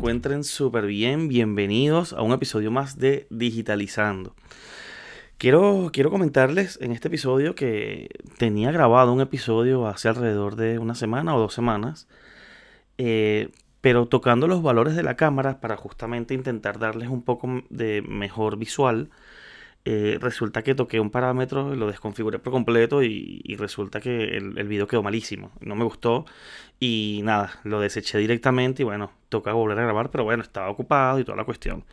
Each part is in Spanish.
encuentren súper bien. Bienvenidos a un episodio más de Digitalizando. Quiero, quiero comentarles en este episodio que tenía grabado un episodio hace alrededor de una semana o dos semanas, eh, pero tocando los valores de la cámara para justamente intentar darles un poco de mejor visual eh, resulta que toqué un parámetro, lo desconfiguré por completo y, resulta que el, el, video quedó malísimo. No me gustó y nada, lo deseché directamente y bueno, toca volver a grabar, pero bueno, estaba ocupado y toda la cuestión.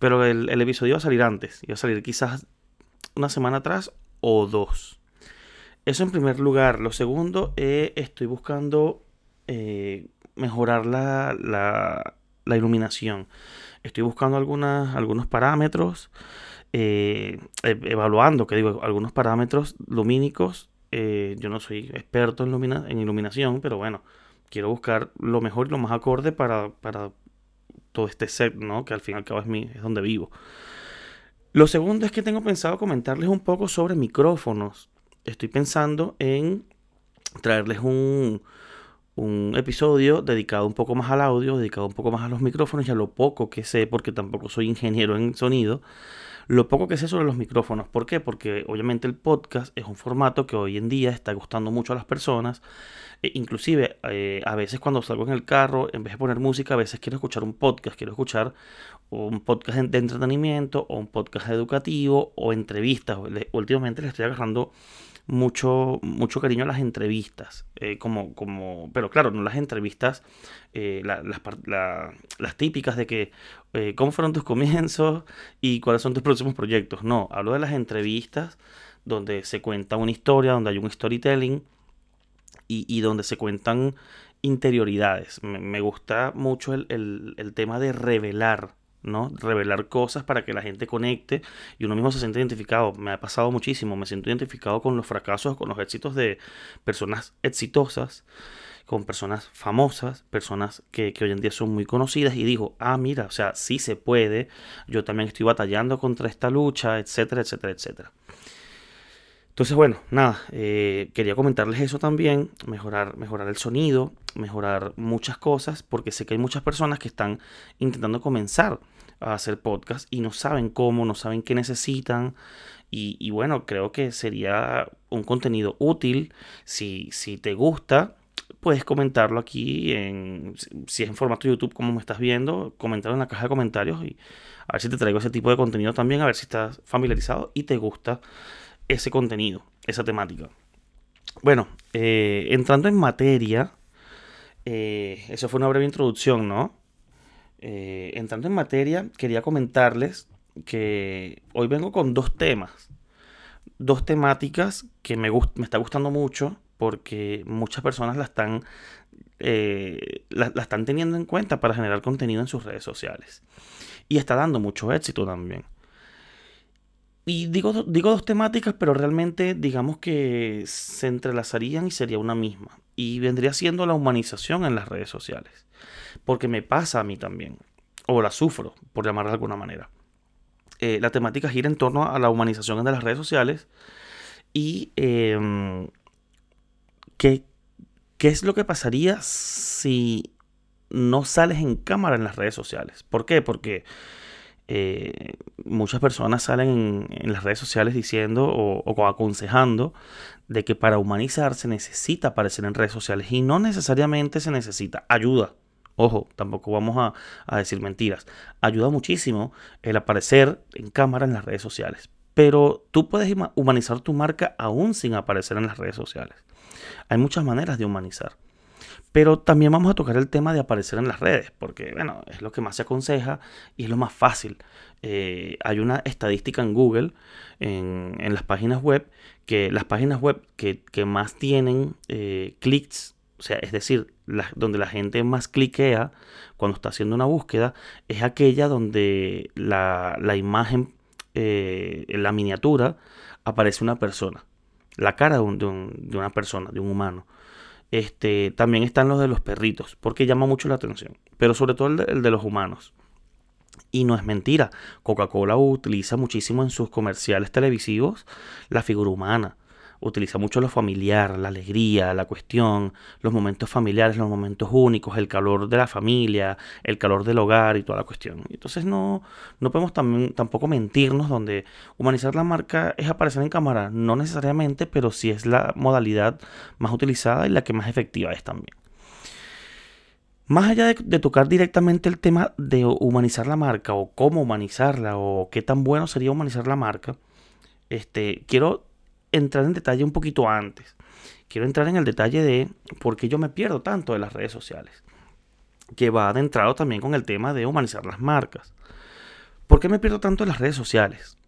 Pero el, episodio iba a salir antes, iba a salir quizás una semana atrás o dos. Eso en primer lugar. Lo segundo, eh, estoy buscando eh, mejorar la, la, la, iluminación. Estoy buscando algunas, algunos parámetros. Eh, e, evaluando, que digo, algunos parámetros lumínicos. Eh, yo no soy experto en, iluminación, pero bueno, quiero buscar lo mejor y lo más acorde para, para todo este set, ¿no? Que al fin y al cabo es, mi, es donde vivo. Lo segundo es que tengo pensado comentarles un poco sobre micrófonos. Estoy pensando en traerles un, un episodio dedicado un poco más al audio, dedicado un poco más a los micrófonos y a lo poco que sé, porque tampoco soy ingeniero en sonido, lo poco que sé sobre los micrófonos. ¿Por qué? Porque obviamente el podcast es un formato que hoy en día está gustando mucho a las personas. E inclusive eh, a veces cuando salgo en el carro, en vez de poner música, a veces quiero escuchar un podcast, quiero escuchar un podcast de entretenimiento o un podcast educativo o entrevistas. Últimamente le estoy agarrando mucho, mucho cariño a las entrevistas. Eh, como, como, pero claro, no las entrevistas, eh, las típicas de que eh, cómo fueron tus comienzos y cuáles son tus próximos proyectos. No, hablo de las entrevistas donde se cuenta una historia, donde hay un storytelling y, donde se cuentan interioridades. Me, gusta mucho el, el tema de revelar ¿no? Revelar cosas para que la gente conecte y uno mismo se siente identificado. Me ha pasado muchísimo, me siento identificado con los fracasos, con los éxitos de personas exitosas, con personas famosas, personas que, hoy en día son muy conocidas y digo, ah, mira, o sea, sí se puede, yo también estoy batallando contra esta lucha, etcétera, etcétera, etcétera. Entonces, bueno, nada, eh, quería comentarles eso también, mejorar, mejorar el sonido, mejorar muchas cosas, porque sé que hay muchas personas que están intentando comenzar a hacer podcast y no saben cómo, no saben qué necesitan. Y, bueno, creo que sería un contenido útil. Si, si te gusta, puedes comentarlo aquí, en, si es en formato YouTube como me estás viendo, comentarlo en la caja de comentarios y a ver si te traigo ese tipo de contenido también, a ver si estás familiarizado y te gusta ese contenido, esa temática. Bueno, eh, entrando en materia, eh, eso fue una breve introducción, ¿no? Eh, entrando en materia, quería comentarles que hoy vengo con dos temas. Dos temáticas que me, me está gustando mucho porque muchas personas la están, eh, la, están teniendo en cuenta para generar contenido en sus redes sociales. Y está dando mucho éxito también. Y digo, digo dos temáticas, pero realmente digamos que se entrelazarían y sería una misma. Y vendría siendo la humanización en las redes sociales porque me pasa a mí también, o la sufro, por llamarla de alguna manera. Eh, la temática gira en torno a la humanización de las redes sociales y em, ¿qué, es lo que pasaría si no sales en cámara en las redes sociales. ¿Por qué? Porque eh, muchas personas salen en, las redes sociales diciendo o, o, aconsejando de que para humanizar se necesita aparecer en redes sociales y no necesariamente se necesita ayuda. Ojo, tampoco vamos a, decir mentiras. Ayuda muchísimo el aparecer en cámara en las redes sociales. Pero tú puedes humanizar tu marca aún sin aparecer en las redes sociales. Hay muchas maneras de humanizar. Pero también vamos a tocar el tema de aparecer en las redes, porque bueno, es lo que más se aconseja y es lo más fácil. Eh, hay una estadística en Google, en, las páginas web, que las páginas web que, más tienen eh, clics o sea, es decir, donde la gente más cliquea cuando está haciendo una búsqueda es aquella donde la, imagen, eh, en la miniatura, aparece una persona. La cara de, una persona, de un humano. Este, también están los de los perritos, porque llama mucho la atención. Pero sobre todo el de los humanos. Y no es mentira. Coca-Cola utiliza muchísimo en sus comerciales televisivos la figura humana utiliza mucho lo familiar, la alegría, la cuestión, los momentos familiares, los momentos únicos, el calor de la familia, el calor del hogar y toda la cuestión. Entonces no, no podemos tampoco mentirnos donde humanizar la marca es aparecer en cámara, no necesariamente, pero sí es la modalidad más utilizada y la que más efectiva es también. Más allá de, tocar directamente el tema de humanizar la marca o cómo humanizarla o qué tan bueno sería humanizar la marca, este, quiero entrar en detalle un poquito antes. Quiero entrar en el detalle de por qué yo me pierdo tanto de las redes sociales. Que va adentrado también con el tema de humanizar las marcas. ¿Por qué me pierdo tanto de las redes sociales?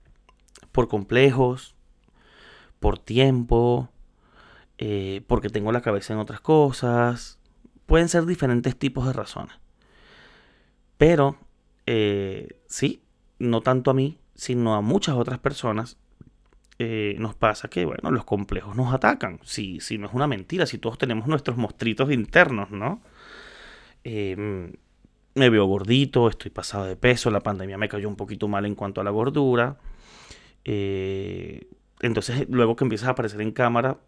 Por complejos, por tiempo, eh, porque tengo la cabeza en otras cosas. Pueden ser diferentes tipos de razones. Pero, eh, sí, no tanto a mí, sino a muchas otras personas eh, nos pasa que, bueno, los complejos nos atacan. Si, si no es una mentira, si todos tenemos nuestros mostritos internos, ¿no? Em, me veo gordito, estoy pasado de peso, la pandemia me cayó un poquito mal en cuanto a la gordura. Eh, entonces, luego que empiezas a aparecer en cámara,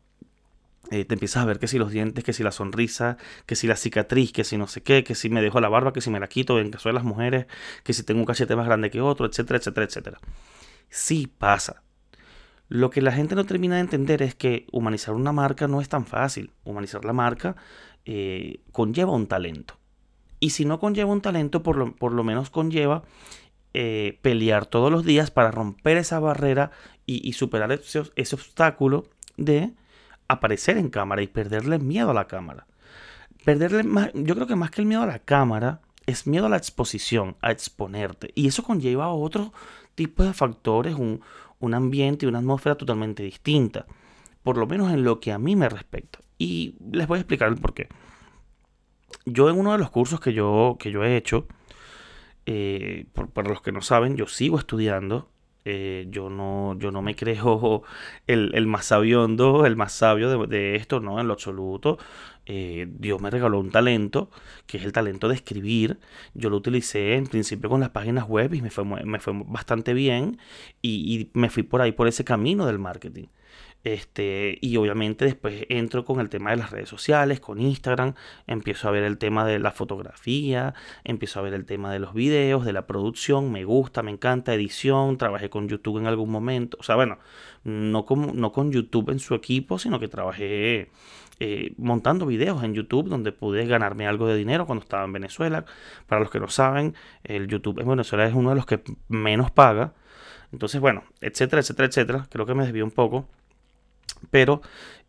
eh, te empiezas a ver que si los dientes, que si la sonrisa, que si la cicatriz, que si no sé qué, que si me dejo la barba, que si me la quito, en caso de las mujeres, que si tengo un cachete más grande que otro, etcétera, etcétera, etcétera. Sí pasa. Lo que la gente no termina de entender es que humanizar una marca no es tan fácil. Humanizar la marca eh, conlleva un talento. Y si no conlleva un talento, por lo, por lo menos conlleva eh, pelear todos los días para romper esa barrera y, superar ese, ese, obstáculo de aparecer en cámara y perderle miedo a la cámara. Perderle más, yo creo que más que el miedo a la cámara, es miedo a la exposición, a exponerte. Y eso conlleva otro tipo de factores, un, un ambiente y una atmósfera totalmente distinta, por lo menos en lo que a mí me respecta. Y les voy a explicar el por qué. Yo en uno de los cursos que yo, que yo he hecho, eh, para los que no saben, yo sigo estudiando. Eh, yo, no, yo no me creo el, el más sabiondo, el más sabio de, de, esto, no, en lo absoluto. Eh, Dios me regaló un talento, que es el talento de escribir. Yo lo utilicé en principio con las páginas web y me fue, me fue bastante bien y, me fui por ahí, por ese camino del marketing. Este, y obviamente después entro con el tema de las redes sociales, con Instagram, empiezo a ver el tema de la fotografía, empiezo a ver el tema de los videos, de la producción, me gusta, me encanta, edición, trabajé con YouTube en algún momento, o sea, bueno, no no con YouTube en su equipo, sino que trabajé eh, montando videos en YouTube donde pude ganarme algo de dinero cuando estaba en Venezuela. Para los que no saben, el YouTube en Venezuela es uno de los que menos paga. Entonces, bueno, etcétera, etcétera, etcétera. Creo que me desvió un poco. Pero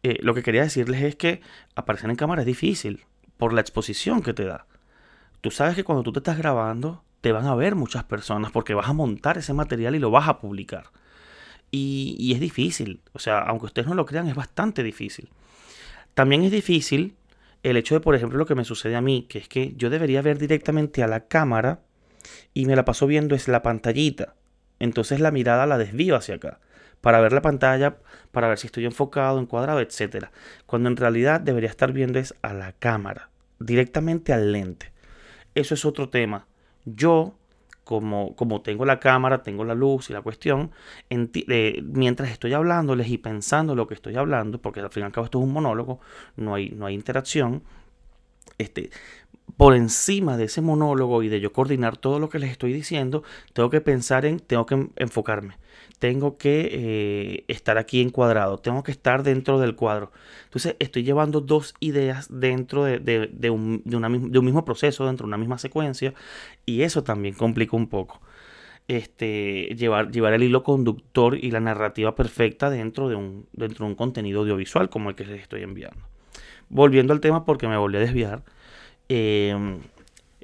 eh, lo que quería decirles es que aparecer en cámara es difícil por la exposición que te da. Tú sabes que cuando tú te estás grabando, te van a ver muchas personas porque vas a montar ese material y lo vas a publicar. Y, y, es difícil. O sea, aunque ustedes no lo crean, es bastante difícil. También es difícil el hecho de, por ejemplo, lo que me sucede a mí, que es que yo debería ver directamente a la cámara y me la paso viendo es la pantallita. Entonces la mirada la desvío hacia acá para ver la pantalla, para ver si estoy enfocado, encuadrado, etc. Cuando en realidad debería estar viendo es a la cámara, directamente al lente. Eso es otro tema. Yo como, como tengo la cámara, tengo la luz y la cuestión, eh, mientras estoy hablándoles y pensando lo que estoy hablando, porque al fin y al cabo esto es un monólogo, no hay, no hay interacción, este, por encima de ese monólogo y de yo coordinar todo lo que les estoy diciendo, tengo que pensar en, tengo que enfocarme, tengo que eh, estar aquí encuadrado, tengo que estar dentro del cuadro. Entonces estoy llevando dos ideas dentro de, un, mismo proceso, dentro de una misma secuencia, y eso también complica un poco. Este, llevar, llevar el hilo conductor y la narrativa perfecta dentro de, un, dentro de un contenido audiovisual como el que les estoy enviando. Volviendo al tema porque me volví a desviar. Em,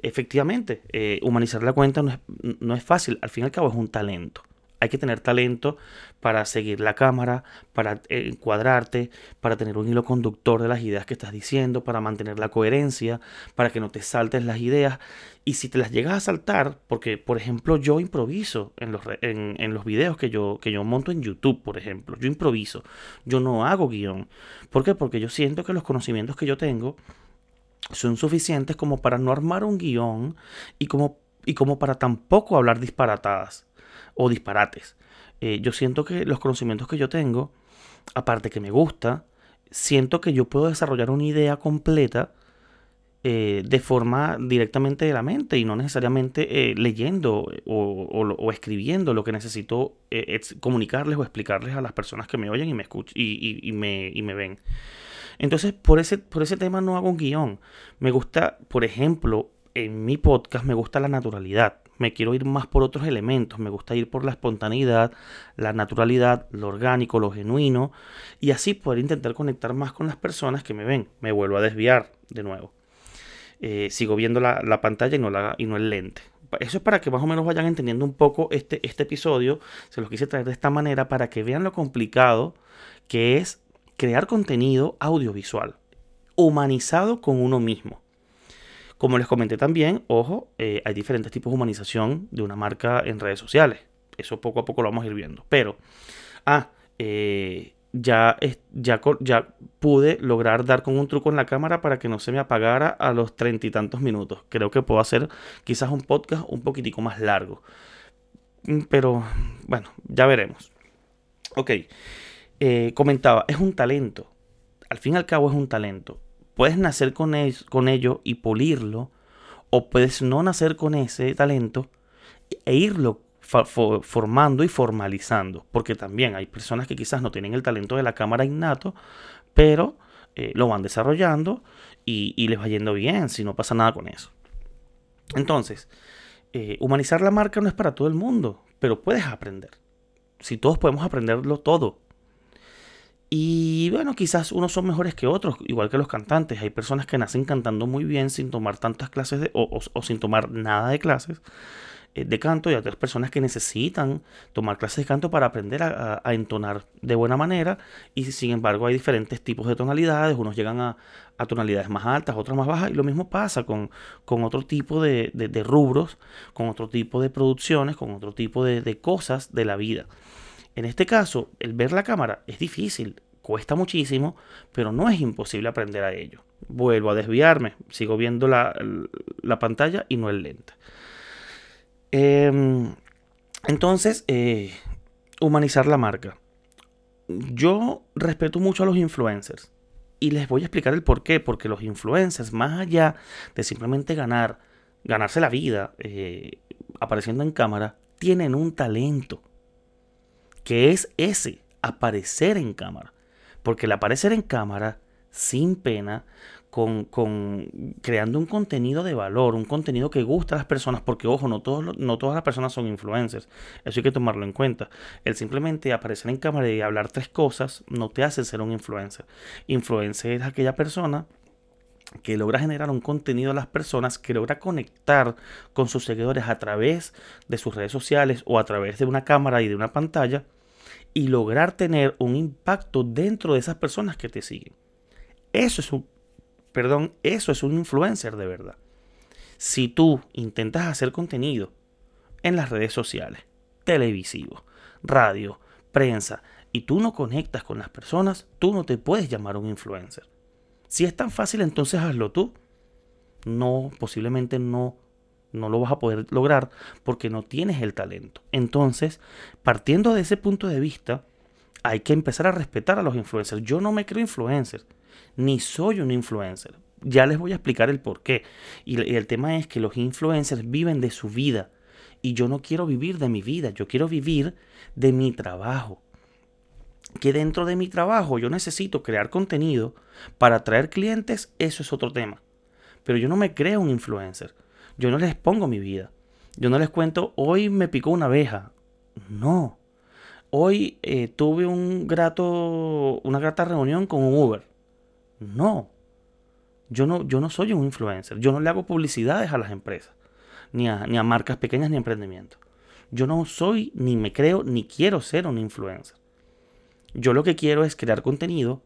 efectivamente, eh, humanizar la cuenta no es, no es fácil, al fin y al cabo es un talento. Hay que tener talento para seguir la cámara, para eh, encuadrarte, para tener un hilo conductor de las ideas que estás diciendo, para mantener la coherencia, para que no te saltes las ideas. Y si te las llegas a saltar, porque por ejemplo yo improviso en los, en, los videos que yo, que yo monto en YouTube, por ejemplo, yo improviso, yo no hago guion. ¿Por qué? Porque yo siento que los conocimientos que yo tengo son suficientes como para no armar un guion y como, y como para tampoco hablar disparatadas o disparates. eh, yo siento que los conocimientos que yo tengo, aparte que me gusta, siento que yo puedo desarrollar una idea completa eh, de forma directamente de la mente y no necesariamente eh, leyendo o, escribiendo lo que necesito comunicarles o explicarles a las personas que me oyen y me escuchan y, me, y me ven. Entonces, por ese, por ese tema no hago un guion. Me gusta, por ejemplo, en mi podcast me gusta la naturalidad. Me quiero ir más por otros elementos. Me gusta ir por la espontaneidad, la naturalidad, lo orgánico, lo genuino. Y así poder intentar conectar más con las personas que me ven. Me vuelvo a desviar de nuevo. Eh, sigo viendo la, pantalla y no, la, y no el lente. Eso es para que más o menos vayan entendiendo un poco este, este episodio. Se los quise traer de esta manera para que vean lo complicado que es crear contenido audiovisual, humanizado con uno mismo. Como les comenté también, ojo, eh, hay diferentes tipos de humanización de una marca en redes sociales. Eso poco a poco lo vamos a ir viendo. Pero, ah, eh, ya, ya, ya pude lograr dar con un truco en la cámara para que no se me apagara a los treinta y tantos minutos. Creo que puedo hacer quizás un podcast un poquitico más largo. Mm, pero, bueno, ya veremos. Ok. Eh, comentaba, es un talento. Al fin y al cabo es un talento. Puedes nacer con, con ello y pulirlo, o puedes no nacer con ese talento e irlo formando y formalizando. Porque también hay personas que quizás no tienen el talento de la cámara innato, pero eh, lo van desarrollando y, les va yendo bien si no pasa nada con eso. Entonces, eh, humanizar la marca no es para todo el mundo, pero puedes aprender. Si todos podemos aprenderlo todo, y bueno, quizás unos son mejores que otros, igual que los cantantes. Hay personas que nacen cantando muy bien sin tomar tantas clases de, o, sin tomar nada de clases eh, de canto y otras personas que necesitan tomar clases de canto para aprender a, entonar de buena manera. Y sin embargo hay diferentes tipos de tonalidades. Unos llegan a, tonalidades más altas, otros más bajas. Y lo mismo pasa con, con otro tipo de, rubros, con otro tipo de producciones, con otro tipo de cosas de la vida. En este caso, el ver la cámara es difícil, cuesta muchísimo, pero no es imposible aprender a ello. Vuelvo a desviarme, sigo viendo la, pantalla y no el lente. Em, entonces, eh, humanizar la marca. Yo respeto mucho a los influencers y les voy a explicar el por qué. Porque los influencers, más allá de simplemente ganar, ganarse la vida eh, apareciendo en cámara, tienen un talento que es ese, aparecer en cámara. Porque el aparecer en cámara, sin pena, con, creando un contenido de valor, un contenido que gusta a las personas, porque ojo, no, todos, no todas las personas son influencers, eso hay que tomarlo en cuenta. El simplemente aparecer en cámara y hablar tres cosas no te hace ser un influencer. Influencer es aquella persona que logra generar un contenido a las personas, que logra conectar con sus seguidores a través de sus redes sociales o a través de una cámara y de una pantalla y lograr tener un impacto dentro de esas personas que te siguen. Eso es un, perdón, eso es un influencer de verdad. Si tú intentas hacer contenido en las redes sociales, televisivo, radio, prensa, y tú no conectas con las personas, tú no te puedes llamar un influencer. Si es tan fácil, entonces hazlo tú. No, posiblemente no no lo vas a poder lograr porque no tienes el talento. Entonces, partiendo de ese punto de vista, hay que empezar a respetar a los influencers. Yo no me creo influencer, ni soy un influencer. Ya les voy a explicar el por qué. Y, el tema es que los influencers viven de su vida. Y yo no quiero vivir de mi vida, yo quiero vivir de mi trabajo. Que dentro de mi trabajo yo necesito crear contenido para atraer clientes, eso es otro tema. Pero yo no me creo un influencer. Yo no les pongo mi vida. Yo no les cuento, hoy me picó una abeja. No. Hoy eh, tuve un grato, una grata reunión con un Uber. No. Yo no, yo no soy un influencer. Yo no le hago publicidades a las empresas. Ni a, ni a marcas pequeñas ni a emprendimientos. Yo no soy, ni me creo, ni quiero ser un influencer. Yo lo que quiero es crear contenido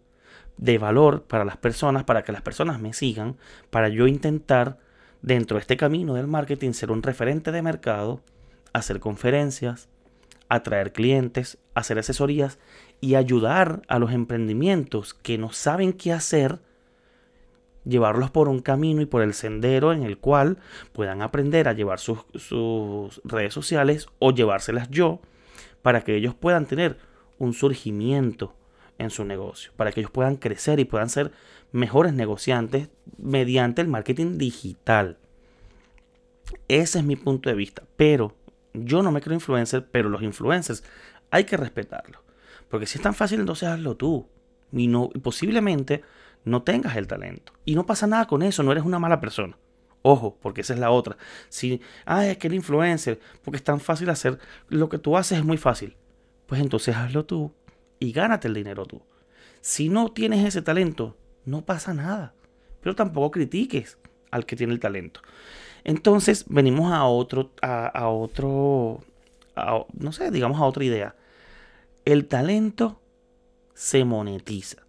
de valor para las personas, para que las personas me sigan, para yo intentar dentro de este camino del marketing ser un referente de mercado, hacer conferencias, atraer clientes, hacer asesorías y ayudar a los emprendimientos que no saben qué hacer, llevarlos por un camino y por el sendero en el cual puedan aprender a llevar sus, redes sociales o llevárselas yo para que ellos puedan tener un surgimiento en su negocio, para que ellos puedan crecer y puedan ser mejores negociantes mediante el marketing digital. Ese es mi punto de vista, pero yo no me creo influencer, pero los influencers hay que respetarlos. Porque si es tan fácil, entonces hazlo tú. Y, no, posiblemente no tengas el talento. Y no pasa nada con eso, no eres una mala persona. Ojo, porque esa es la otra. Si, ah, es que el influencer, porque es tan fácil hacer, lo que tú haces es muy fácil. Pues entonces hazlo tú y gánate el dinero tú. Si no tienes ese talento, no pasa nada. Pero tampoco critiques al que tiene el talento. Entonces venimos a otro, a, otro, no sé, digamos a otra idea. El talento se monetiza.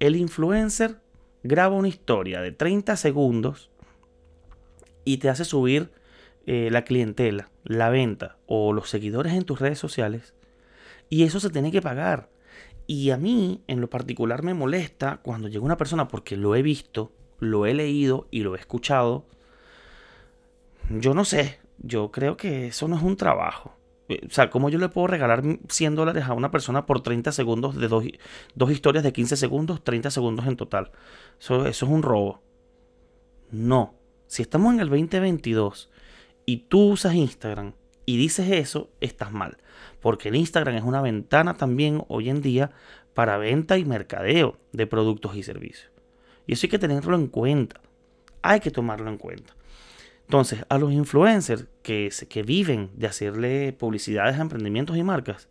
El influencer graba una historia de 30 segundos y te hace subir eh, la clientela, la venta o los seguidores en tus redes sociales. Y eso se tiene que pagar. Y a mí, en lo particular, me molesta cuando llega una persona porque lo he visto, lo he leído y lo he escuchado. Yo no sé, yo creo que eso no es un trabajo. Eh, o sea, ¿cómo yo le puedo regalar 100 dólares a una persona por 30 segundos de dos, dos historias de 15 segundos, 30 segundos en total? Eso, eso es un robo. No. Si estamos en el 2022 y tú usas Instagram y dices eso, estás mal. Porque el Instagram es una ventana también hoy en día para venta y mercadeo de productos y servicios. Y eso hay que tenerlo en cuenta. Hay que tomarlo en cuenta. Entonces, a los influencers que, que viven de hacerle publicidades a emprendimientos y marcas,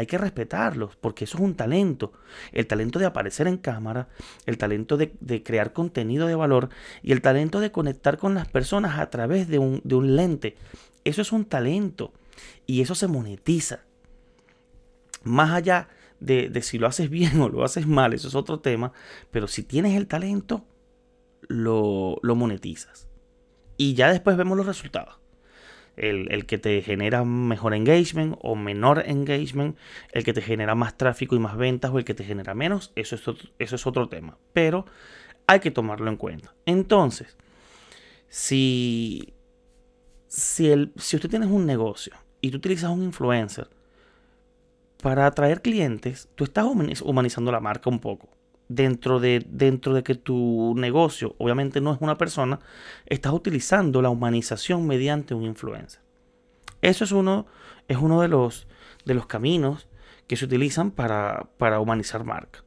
hay que respetarlos, porque eso es un talento. El talento de aparecer en cámara, el talento de, crear contenido de valor y el talento de conectar con las personas a través de un, lente. Eso es un talento y eso se monetiza. Más allá de, de, si lo haces bien o lo haces mal, eso es otro tema, pero si tienes el talento, lo, lo monetizas. Y ya después vemos los resultados. El, que te genera mejor engagement o menor engagement, el que te genera más tráfico y más ventas o el que te genera menos, eso es, eso es otro tema. Pero hay que tomarlo en cuenta. Entonces, si, si, el, si usted tienes un negocio y tú utilizas un influencer para atraer clientes, tú estás humanizando la marca un poco dentro de, dentro de que tu negocio obviamente no es una persona, estás utilizando la humanización mediante un influencer. Eso es uno, es uno de, los, de los caminos que se utilizan para, para humanizar marca.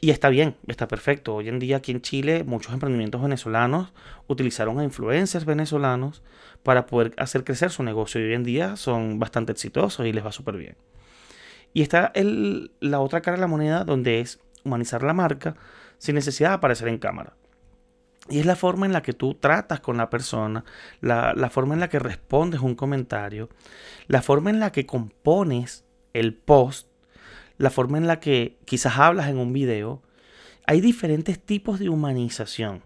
Y está bien, está perfecto. Hoy en día aquí en Chile muchos emprendimientos venezolanos utilizaron a influencers venezolanos para poder hacer crecer su negocio y hoy en día son bastante exitosos y les va súper bien. Y está el, la otra cara de la moneda donde es humanizar la marca sin necesidad de aparecer en cámara. Y es la forma en la que tú tratas con la persona, la, la, forma en la que respondes un comentario, la forma en la que compones el post, la forma en la que quizás hablas en un video. Hay diferentes tipos de humanización.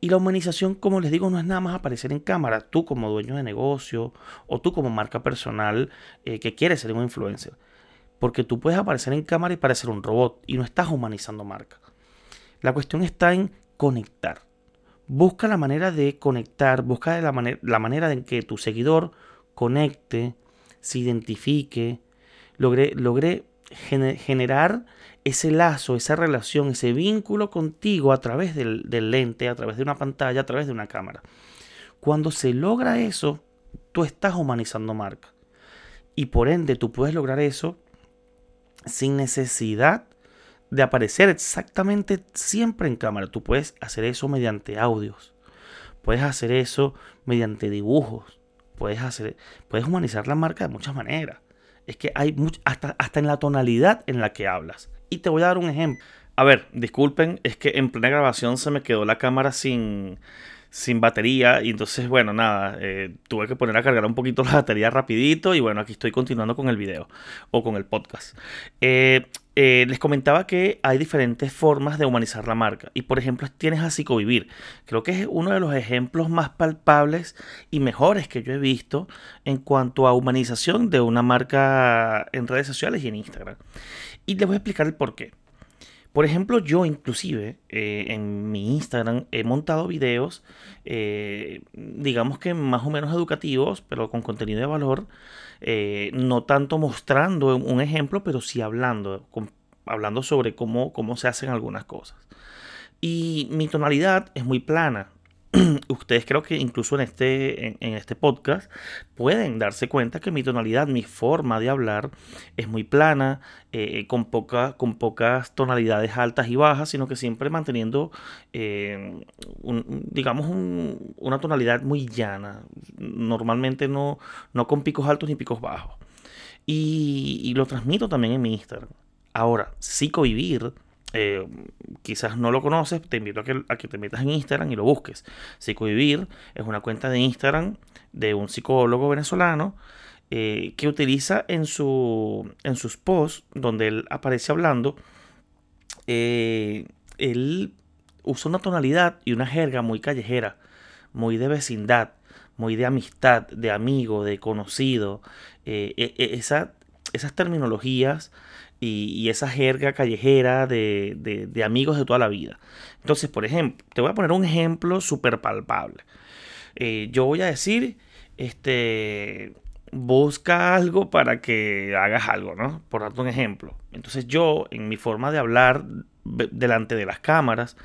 Y la humanización, como les digo, no es nada más aparecer en cámara, tú como dueño de negocio o tú como marca personal eh, que quieres ser un influencer. Porque tú puedes aparecer en cámara y parecer un robot y no estás humanizando marca. La cuestión está en conectar. Busca la manera de conectar, busca la, manera, la manera en que tu seguidor conecte, se identifique, logre, logre generar ese lazo, esa relación, ese vínculo contigo a través del, lente, a través de una pantalla, a través de una cámara. Cuando se logra eso, tú estás humanizando marca. Y por ende, tú puedes lograr eso sin necesidad de aparecer exactamente siempre en cámara. Tú puedes hacer eso mediante audios. Puedes hacer eso mediante dibujos. Puedes, hacer, puedes humanizar la marca de muchas maneras. Es que hay hasta, hasta en la tonalidad en la que hablas. Y te voy a dar un ejemplo. A ver, disculpen, es que en plena grabación se me quedó la cámara sin, sin batería y entonces bueno nada eh, tuve que poner a cargar un poquito la batería rapidito y bueno aquí estoy continuando con el video o con el podcast. Eh, eh, les comentaba que hay diferentes formas de humanizar la marca y por ejemplo tienes a Psicovivir creo que es uno de los ejemplos más palpables y mejores que yo he visto en cuanto a humanización de una marca en redes sociales y en Instagram. Y les voy a explicar el por qué Por ejemplo, yo inclusive eh, en mi Instagram he montado videos, eh, digamos que más o menos educativos, pero con contenido de valor, eh, no tanto mostrando un ejemplo, pero sí hablando, hablando sobre cómo, cómo se hacen algunas cosas. Y mi tonalidad es muy plana, ustedes creo que incluso en este, en, este podcast pueden darse cuenta que mi tonalidad, mi forma de hablar es muy plana, eh, con, con pocas tonalidades altas y bajas, sino que siempre manteniendo, eh, digamos, una tonalidad muy llana. Normalmente no, no con picos altos ni picos bajos. Y, y lo transmito también en mi Instagram. Ahora, psicovivir eh, quizás no lo conoces, te invito a que, a que, te metas en Instagram y lo busques. Psicovivir es una cuenta de Instagram de un psicólogo venezolano eh, que utiliza en, su, en sus posts, donde él aparece hablando, eh, él usa una tonalidad y una jerga muy callejera, muy de vecindad, muy de amistad, de amigo, de conocido. E, e, esa, esas terminologías y, esa jerga callejera de, amigos de toda la vida. Entonces, por ejemplo, te voy a poner un ejemplo súper palpable. Eh, yo voy a decir, este, busca algo para que hagas algo, ¿no? Por darte un ejemplo. Entonces yo, en mi forma de hablar delante de las cámaras,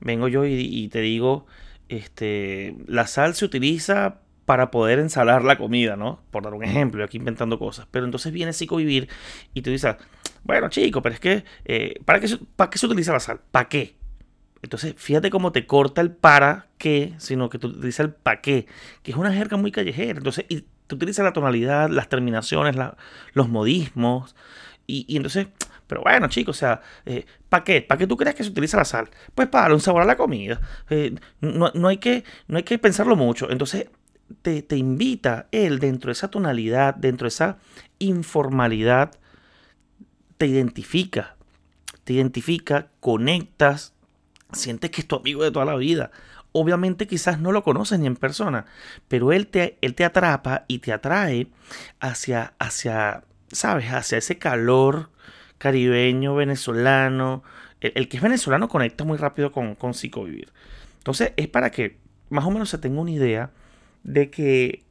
vengo yo y, te digo, este, la sal se utiliza para poder ensalar la comida, ¿no? Por dar un ejemplo, aquí inventando cosas. Pero entonces viene Psicovivir y te dice, bueno, chico, pero es que, eh, ¿para, qué, ¿para qué se utiliza la sal? ¿Para qué? Entonces, fíjate cómo te corta el para qué, sino que tú utilizas el para qué, que es una jerga muy callejera. Entonces, y tú utilizas la tonalidad, las terminaciones, los modismos, y, entonces, pero bueno, chicos, o sea, eh, ¿para qué? ¿Para qué tú crees que se utiliza la sal? Pues para un sabor a la comida. Eh, no, no, hay que, no hay que pensarlo mucho. Entonces, te, te invita él dentro de esa tonalidad, dentro de esa informalidad, te identifica, te identifica, conectas, sientes que es tu amigo de toda la vida. Obviamente quizás no lo conoces ni en persona, pero él te, él te atrapa y te atrae hacia, hacia, ¿sabes? Hacia ese calor caribeño, venezolano. El, que es venezolano conecta muy rápido con, con psicovivir. Entonces es para que más o menos se tenga una idea de que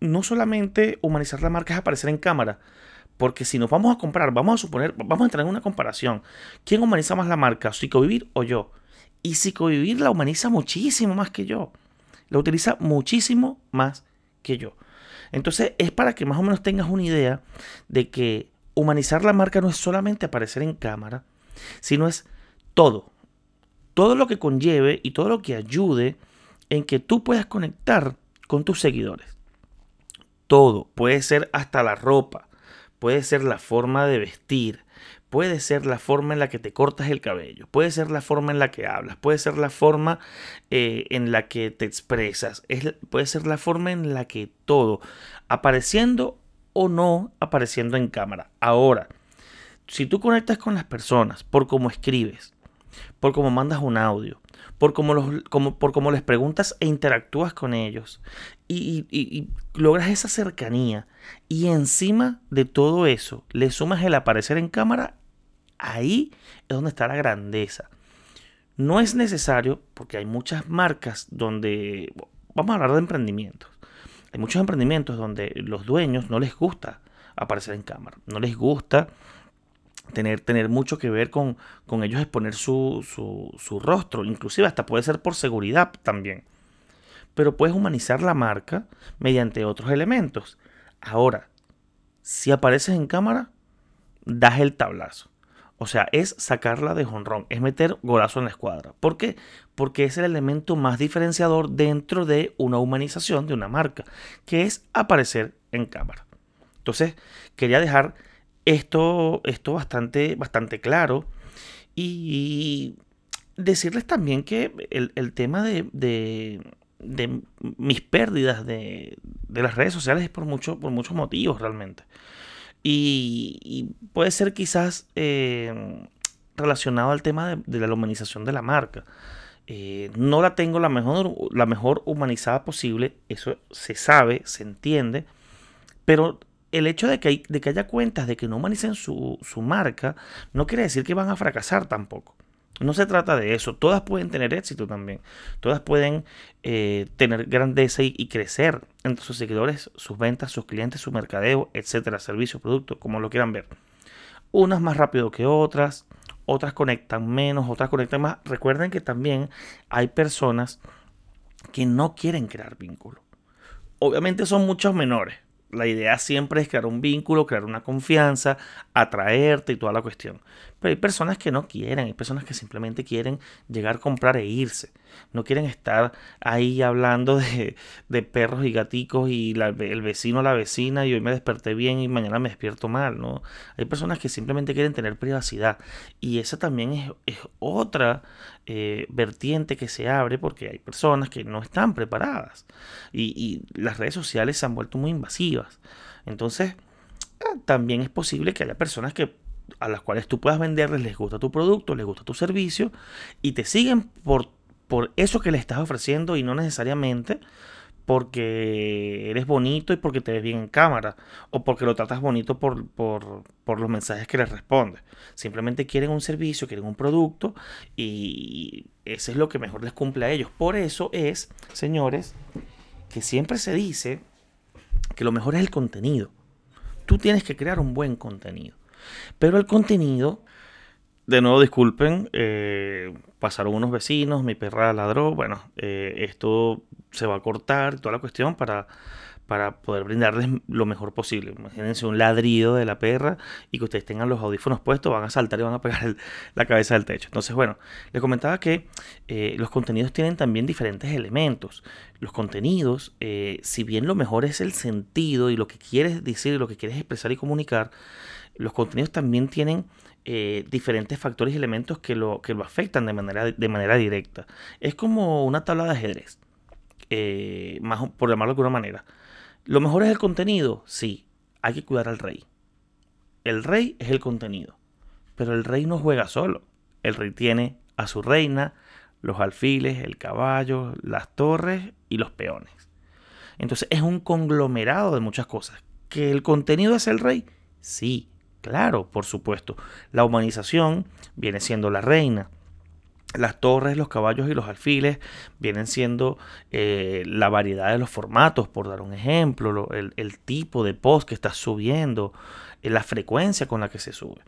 no solamente humanizar la marca es aparecer en cámara, porque si nos vamos a comprar, vamos a suponer, vamos a entrar en una comparación. ¿Quién humaniza más la marca, Psicovivir o yo? Y Psicovivir la humaniza muchísimo más que yo. La utiliza muchísimo más que yo. Entonces es para que más o menos tengas una idea de que humanizar la marca no es solamente aparecer en cámara, sino es todo. Todo lo que conlleve y todo lo que ayude en que tú puedas conectar con tus seguidores. Todo. Puede ser hasta la ropa puede ser la forma de vestir, puede ser la forma en la que te cortas el cabello, puede ser la forma en la que hablas, puede ser la forma eh, en la que te expresas, puede ser la forma en la que todo, apareciendo o no apareciendo en cámara. Ahora, si tú conectas con las personas por cómo escribes, por cómo mandas un audio, por cómo, los, como, por cómo les preguntas e interactúas con ellos. Y, logras esa cercanía. Y encima de todo eso le sumas el aparecer en cámara, ahí es donde está la grandeza. No es necesario, porque hay muchas marcas donde, vamos a hablar de emprendimientos, hay muchos emprendimientos donde los dueños no les gusta aparecer en cámara, no les gusta tener, tener mucho que ver con, con ellos exponer su, su, su, rostro, inclusive hasta puede ser por seguridad también. Pero puedes humanizar la marca mediante otros elementos. Ahora, si apareces en cámara, das el tablazo. O sea, es sacarla de jonrón, es meter golazo en la escuadra. ¿Por qué? Porque es el elemento más diferenciador dentro de una humanización de una marca, que es aparecer en cámara. Entonces, quería dejar esto, esto bastante, bastante claro. Y decirles también que el, tema de, de, mis pérdidas de, las redes sociales es por, mucho, por muchos motivos realmente. Y, puede ser quizás eh, relacionado al tema de, la humanización de la marca. Eh, no la tengo la mejor, la mejor humanizada posible, eso se sabe, se entiende, pero el hecho de que, haya cuentas de que no humanicen su, marca no quiere decir que van a fracasar tampoco. No se trata de eso. Todas pueden tener éxito también. Todas pueden eh, tener grandeza y, crecer entre sus seguidores, sus ventas, sus clientes, su mercadeo, etcétera, servicios, productos, como lo quieran ver. Unas más rápido que otras, otras conectan menos, otras conectan más. Recuerden que también hay personas que no quieren crear vínculo. Obviamente son muchos menores, la idea siempre es crear un vínculo, crear una confianza, atraerte y toda la cuestión. Pero hay personas que no quieren, hay personas que simplemente quieren llegar, comprar e irse. No quieren estar ahí hablando de, perros y gaticos y el vecino, la vecina y hoy me desperté bien y mañana me despierto mal. ¿no? Hay personas que simplemente quieren tener privacidad. Y esa también es, otra eh, vertiente que se abre porque hay personas que no están preparadas. Y, y las redes sociales se han vuelto muy invasivas. Entonces, eh, también es posible que haya personas que a las cuales tú puedas venderles, les gusta tu producto, les gusta tu servicio y te siguen por, por eso que le estás ofreciendo y no necesariamente porque eres bonito y porque te ves bien en cámara o porque lo tratas bonito por, por, por los mensajes que les respondes. Simplemente quieren un servicio, quieren un producto y ese es lo que mejor les cumple a ellos. Por eso es, señores, que siempre se dice que lo mejor es el contenido. Tú tienes que crear un buen contenido. Pero el contenido, de nuevo disculpen, eh, pasaron unos vecinos, mi perra ladró, bueno, eh, esto se va a cortar, toda la cuestión para, para poder brindarles lo mejor posible. Imagínense un ladrido de la perra y que ustedes tengan los audífonos puestos, van a saltar y van a pegar la cabeza del techo. Entonces, bueno, les comentaba que eh, los contenidos tienen también diferentes elementos. Los contenidos, si bien lo mejor es el sentido y lo que quieres decir, lo que quieres expresar y comunicar, los contenidos también tienen eh, diferentes factores y elementos que lo, que lo afectan de manera, de manera directa. Es como una tabla de ajedrez, eh, más, por llamarlo de alguna manera. ¿Lo mejor es el contenido? Sí, hay que cuidar al rey. El rey es el contenido, pero el rey no juega solo. El rey tiene a su reina, los alfiles, el caballo, las torres y los peones. Entonces es un conglomerado de muchas cosas. ¿Que el contenido es el rey? Sí, Claro, por supuesto. La humanización viene siendo la reina. Las torres, los caballos y los alfiles vienen siendo eh, la variedad de los formatos, por dar un ejemplo, el, tipo de post que estás subiendo, eh, la frecuencia con la que se sube.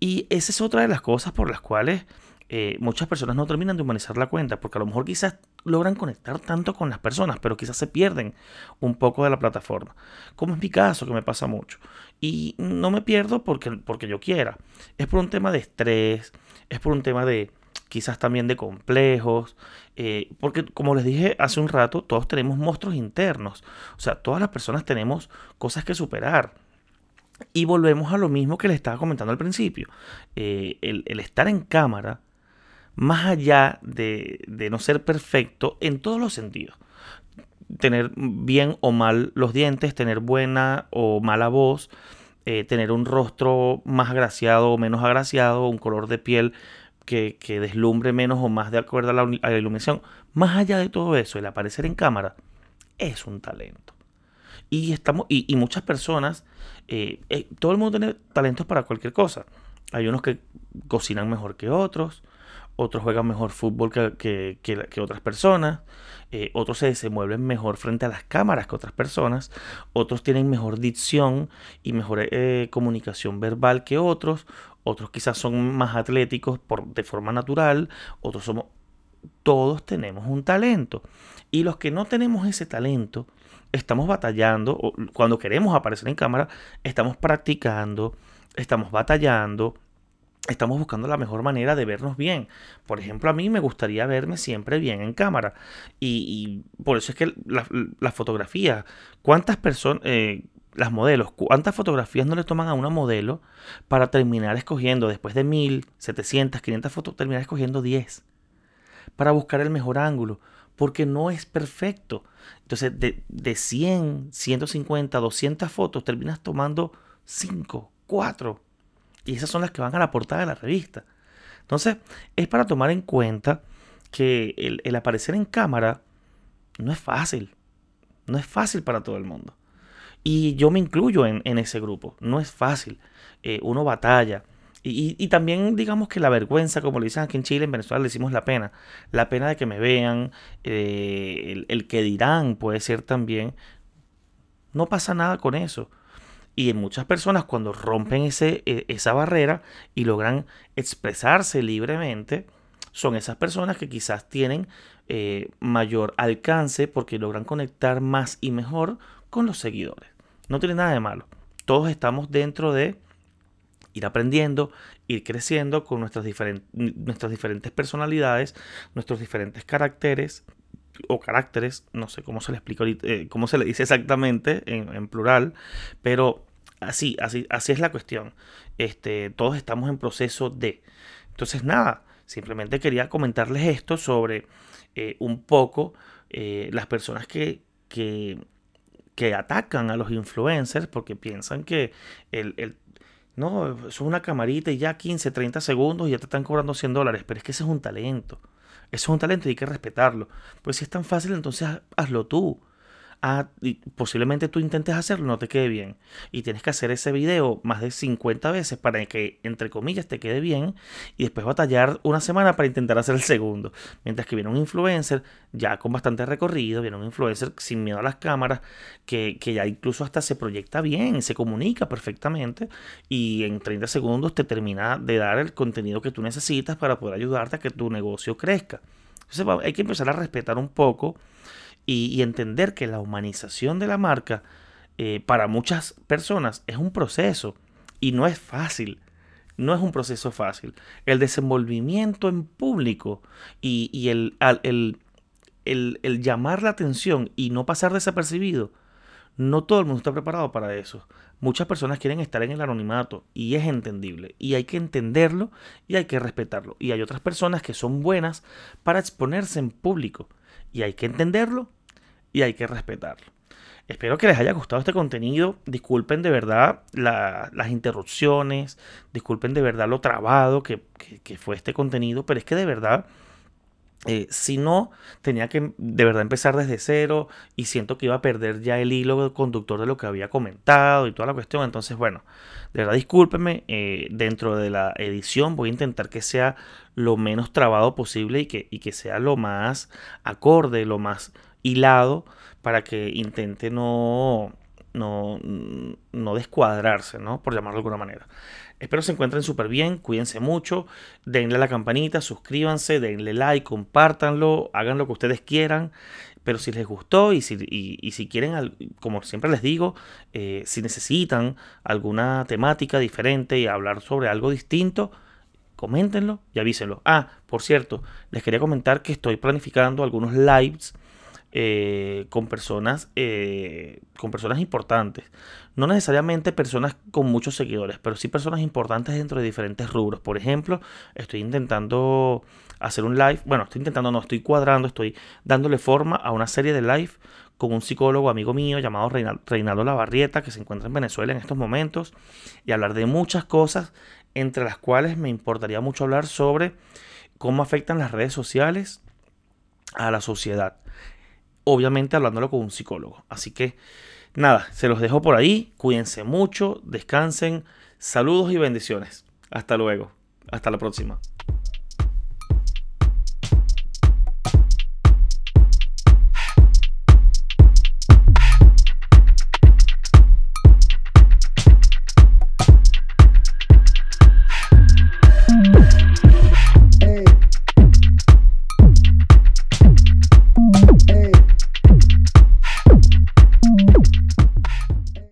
Y esa es otra de las cosas por las cuales eh, muchas personas no terminan de humanizar la cuenta, porque a lo mejor quizás logran conectar tanto con las personas, pero quizás se pierden un poco de la plataforma. Como es mi caso, que me pasa mucho. Y no me pierdo porque, porque yo quiera. Es por un tema de estrés, es por un tema de quizás también de complejos, eh, porque como les dije hace un rato, todos tenemos monstruos internos. O sea, todas las personas tenemos cosas que superar. Y volvemos a lo mismo que les estaba comentando al principio. Eh, el estar en cámara más allá de, no ser perfecto en todos los sentidos. Tener bien o mal los dientes, tener buena o mala voz, eh, tener un rostro más agraciado o menos agraciado, un color de piel que, deslumbre menos o más de acuerdo a la, iluminación. Más allá de todo eso, el aparecer en cámara es un talento. Y, estamos, y, muchas personas, eh, eh, todo el mundo tiene talentos para cualquier cosa. Hay unos que cocinan mejor que otros, otros juegan mejor fútbol que, otras personas, eh, otros se desenvuelven mejor frente a las cámaras que otras personas, otros tienen mejor dicción y mejor eh, comunicación verbal que otros, otros quizás son más atléticos por, de forma natural, otros somos... Todos tenemos un talento. Y los que no tenemos ese talento, estamos batallando, o cuando queremos aparecer en cámara, estamos practicando, estamos batallando, estamos buscando la mejor manera de vernos bien. Por ejemplo, a mí me gustaría verme siempre bien en cámara. Y, por eso es que la, fotografía, ¿cuántas personas, eh, las modelos, cuántas fotografías no le toman a una modelo para terminar escogiendo, después de 1000, 700, 500 fotos, terminar escogiendo 10? Para buscar el mejor ángulo. Porque no es perfecto. Entonces, de, de 100, 150, 200 fotos, terminas tomando 5, 4 y esas son las que van a la portada de la revista. Entonces, es para tomar en cuenta que el, aparecer en cámara no es fácil. No es fácil para todo el mundo. Y yo me incluyo en, ese grupo. No es fácil. Eh, uno batalla. Y, también digamos que la vergüenza, como le dicen aquí en Chile, en Venezuela le decimos la pena. La pena de que me vean, eh, el, que dirán puede ser también. No pasa nada con eso. Y en muchas personas cuando rompen ese, e, esa barrera y logran expresarse libremente, son esas personas que quizás tienen eh, mayor alcance porque logran conectar más y mejor con los seguidores. No tiene nada de malo. Todos estamos dentro de ir aprendiendo, ir creciendo con nuestras, nuestras diferentes personalidades, nuestros diferentes caracteres o caracteres, no sé cómo se le explica eh, cómo se le dice exactamente en, plural, pero así, así, así es la cuestión. Este, todos estamos en proceso de. Entonces, nada, simplemente quería comentarles esto sobre eh, un poco eh, las personas que, que, atacan a los influencers porque piensan que el, no, es una camarita y ya 15, 30 segundos y ya te están cobrando 100 dólares. Pero es que ese es un talento. Eso es un talento y hay que respetarlo. Pues si es tan fácil, entonces hazlo tú posiblemente tú intentes hacerlo no te quede bien. Y tienes que hacer ese video más de 50 veces para que, entre comillas, te quede bien. Y después batallar una semana para intentar hacer el segundo. Mientras que viene un influencer ya con bastante recorrido, viene un influencer sin miedo a las cámaras, que, que ya incluso hasta se proyecta bien, se comunica perfectamente. Y en 30 segundos te termina de dar el contenido que tú necesitas para poder ayudarte a que tu negocio crezca. Entonces hay que empezar a respetar un poco y, entender que la humanización de la marca eh, para muchas personas es un proceso y no es fácil. No es un proceso fácil. El desenvolvimiento en público y, el, el, llamar la atención y no pasar desapercibido, no todo el mundo está preparado para eso. Muchas personas quieren estar en el anonimato y es entendible. Y hay que entenderlo y hay que respetarlo. Y hay otras personas que son buenas para exponerse en público y hay que entenderlo y hay que respetarlo. Espero que les haya gustado este contenido. Disculpen de verdad las interrupciones, disculpen de verdad lo trabado que, fue este contenido, pero es que de verdad eh, si no, tenía que de verdad empezar desde cero y siento que iba a perder ya el hilo conductor de lo que había comentado y toda la cuestión. Entonces, bueno, de verdad discúlpenme. Eh, dentro de la edición voy a intentar que sea lo menos trabado posible y que, y que sea lo más acorde, lo más hilado para que intente no, no, no descuadrarse, ¿no? Por llamarlo de alguna manera. Espero se encuentren súper bien, cuídense mucho, denle la campanita, suscríbanse, denle like, compártanlo, hagan lo que ustedes quieran. Pero si les gustó y si, y, si quieren, como siempre les digo, eh, si necesitan alguna temática diferente y hablar sobre algo distinto, coméntenlo y avísenlo. Ah, por cierto, les quería comentar que estoy planificando algunos lives eh, con personas eh, con personas importantes. No necesariamente personas con muchos seguidores pero sí personas importantes dentro de diferentes rubros. Por ejemplo estoy intentando hacer un live bueno estoy intentando no estoy cuadrando estoy dándole forma a una serie de live con un psicólogo amigo mío llamado Reinaldo Lavarrieta que se encuentra en Venezuela en estos momentos y hablar de muchas cosas entre las cuales me importaría mucho hablar sobre cómo afectan las redes sociales a la sociedad obviamente hablándolo con un psicólogo. Así que nada, se los dejo por ahí. Cuídense mucho, descansen. Saludos y bendiciones. Hasta luego. Hasta la próxima.